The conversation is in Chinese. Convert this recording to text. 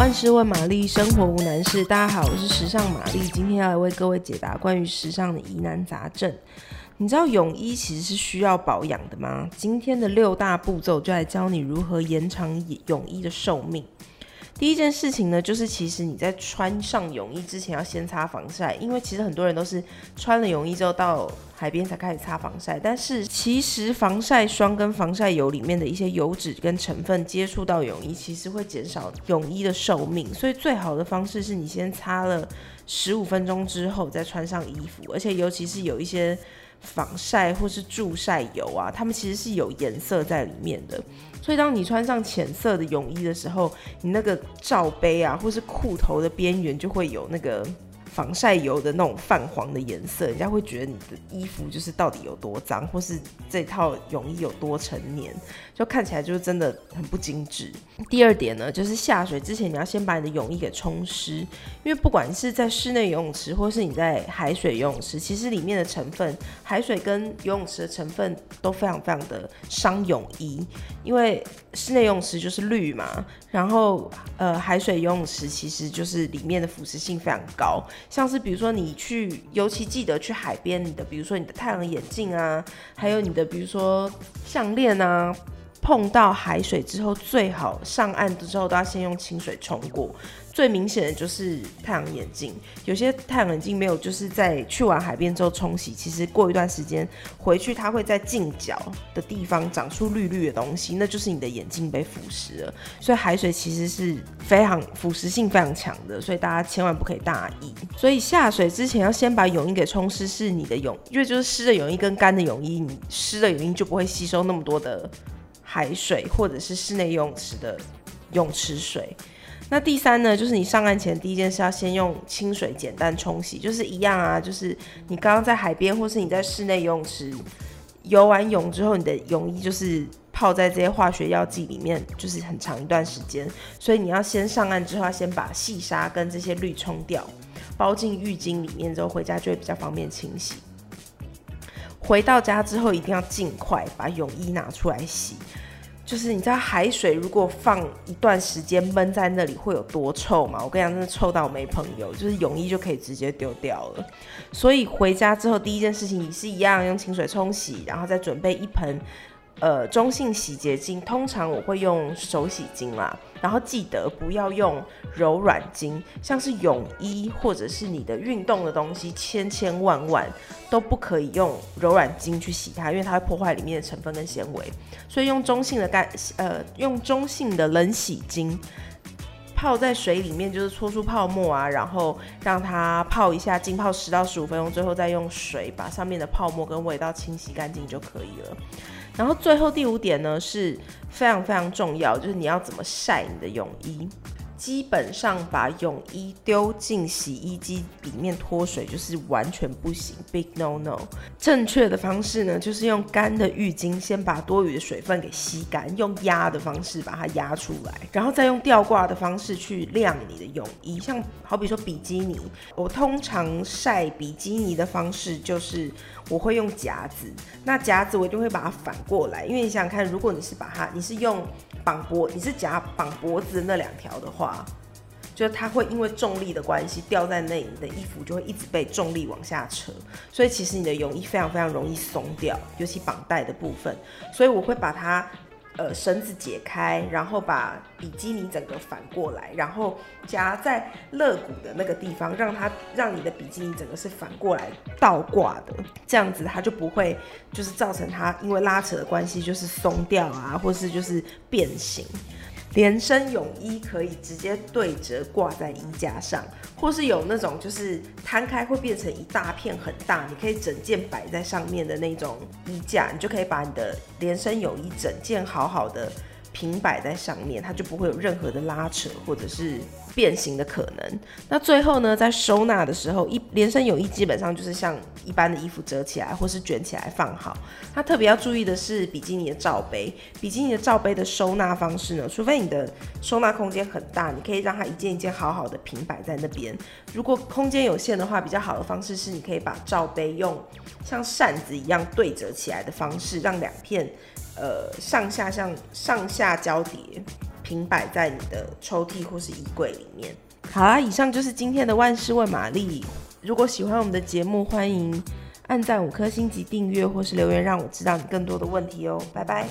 万事问玛丽，生活无难事。大家好，我是时尚玛丽，今天要来为各位解答关于时尚的疑难杂症。你知道泳衣其实是需要保养的吗？今天的六大步骤就来教你如何延长泳衣的寿命。第一件事情呢，就是其实你在穿上泳衣之前要先擦防晒，因为其实很多人都是穿了泳衣之后到海边才开始擦防晒，但是其实防晒霜跟防晒油里面的一些油脂跟成分接触到泳衣，其实会减少泳衣的寿命，所以最好的方式是你先擦了十五分钟之后再穿上衣服，而且尤其是有一些。防晒或是助晒油啊，它们其实是有颜色在里面的，所以当你穿上浅色的泳衣的时候，你那个罩杯啊，或是裤头的边缘就会有那个。防晒油的那种泛黄的颜色，人家会觉得你的衣服就是到底有多脏，或是这套泳衣有多成年，就看起来就是真的很不精致。第二点呢，就是下水之前你要先把你的泳衣给冲湿，因为不管是在室内游泳池，或是你在海水游泳池，其实里面的成分，海水跟游泳池的成分都非常非常的伤泳衣，因为室内游泳池就是氯嘛，然后呃海水游泳池其实就是里面的腐蚀性非常高。像是比如说你去，尤其记得去海边，你的比如说你的太阳眼镜啊，还有你的比如说项链啊。碰到海水之后，最好上岸之后都要先用清水冲过。最明显的就是太阳眼镜，有些太阳眼镜没有，就是在去完海边之后冲洗，其实过一段时间回去，它会在镜角的地方长出绿绿的东西，那就是你的眼镜被腐蚀了。所以海水其实是非常腐蚀性非常强的，所以大家千万不可以大意。所以下水之前要先把泳衣给冲湿，是你的泳，因为就是湿的泳衣跟干的泳衣，你湿的泳衣就不会吸收那么多的。海水或者是室内游泳池的泳池水。那第三呢，就是你上岸前第一件事要先用清水简单冲洗，就是一样啊，就是你刚刚在海边或是你在室内游泳池游完泳之后，你的泳衣就是泡在这些化学药剂里面，就是很长一段时间，所以你要先上岸之后先把细沙跟这些氯冲掉，包进浴巾里面之后回家就会比较方便清洗。回到家之后一定要尽快把泳衣拿出来洗。就是你知道海水如果放一段时间闷在那里会有多臭吗？我跟你讲，真的臭到我没朋友。就是泳衣就可以直接丢掉了。所以回家之后第一件事情，你是一样用清水冲洗，然后再准备一盆。呃，中性洗洁精，通常我会用手洗精啦，然后记得不要用柔软精，像是泳衣或者是你的运动的东西，千千万万都不可以用柔软精去洗它，因为它会破坏里面的成分跟纤维。所以用中性的干，呃，用中性的冷洗精泡在水里面，就是搓出泡沫啊，然后让它泡一下，浸泡十到十五分钟，最后再用水把上面的泡沫跟味道清洗干净就可以了。然后最后第五点呢，是非常非常重要，就是你要怎么晒你的泳衣。基本上把泳衣丢进洗衣机里面脱水就是完全不行，big no no。正确的方式呢，就是用干的浴巾先把多余的水分给吸干，用压的方式把它压出来，然后再用吊挂的方式去晾你的泳衣。像好比说比基尼，我通常晒比基尼的方式就是我会用夹子，那夹子我一定会把它反过来，因为你想想看，如果你是把它，你是用。绑脖，你是夹绑脖子的那两条的话，就是它会因为重力的关系掉在那里，你的衣服就会一直被重力往下扯，所以其实你的泳衣非常非常容易松掉，尤其绑带的部分。所以我会把它呃绳子解开，然后把比基尼整个反过来，然后夹在肋骨的那个地方，让它让你的比基尼整个是反过来倒挂的，这样子它就不会就是造成它因为拉扯的关系就是松掉啊，或是就是变形。连身泳衣可以直接对折挂在衣架上，或是有那种就是摊开会变成一大片很大，你可以整件摆在上面的那种衣架，你就可以把你的连身泳衣整件好好的平摆在上面，它就不会有任何的拉扯或者是。变形的可能。那最后呢，在收纳的时候，一连身泳衣基本上就是像一般的衣服折起来或是卷起来放好。它特别要注意的是比基尼的罩杯，比基尼的罩杯的收纳方式呢，除非你的收纳空间很大，你可以让它一件一件好好的平摆在那边。如果空间有限的话，比较好的方式是你可以把罩杯用像扇子一样对折起来的方式，让两片呃上下像上下交叠。平摆在你的抽屉或是衣柜里面。好啦，以上就是今天的万事问玛丽。如果喜欢我们的节目，欢迎按赞五颗星及订阅，或是留言让我知道你更多的问题哦。拜拜。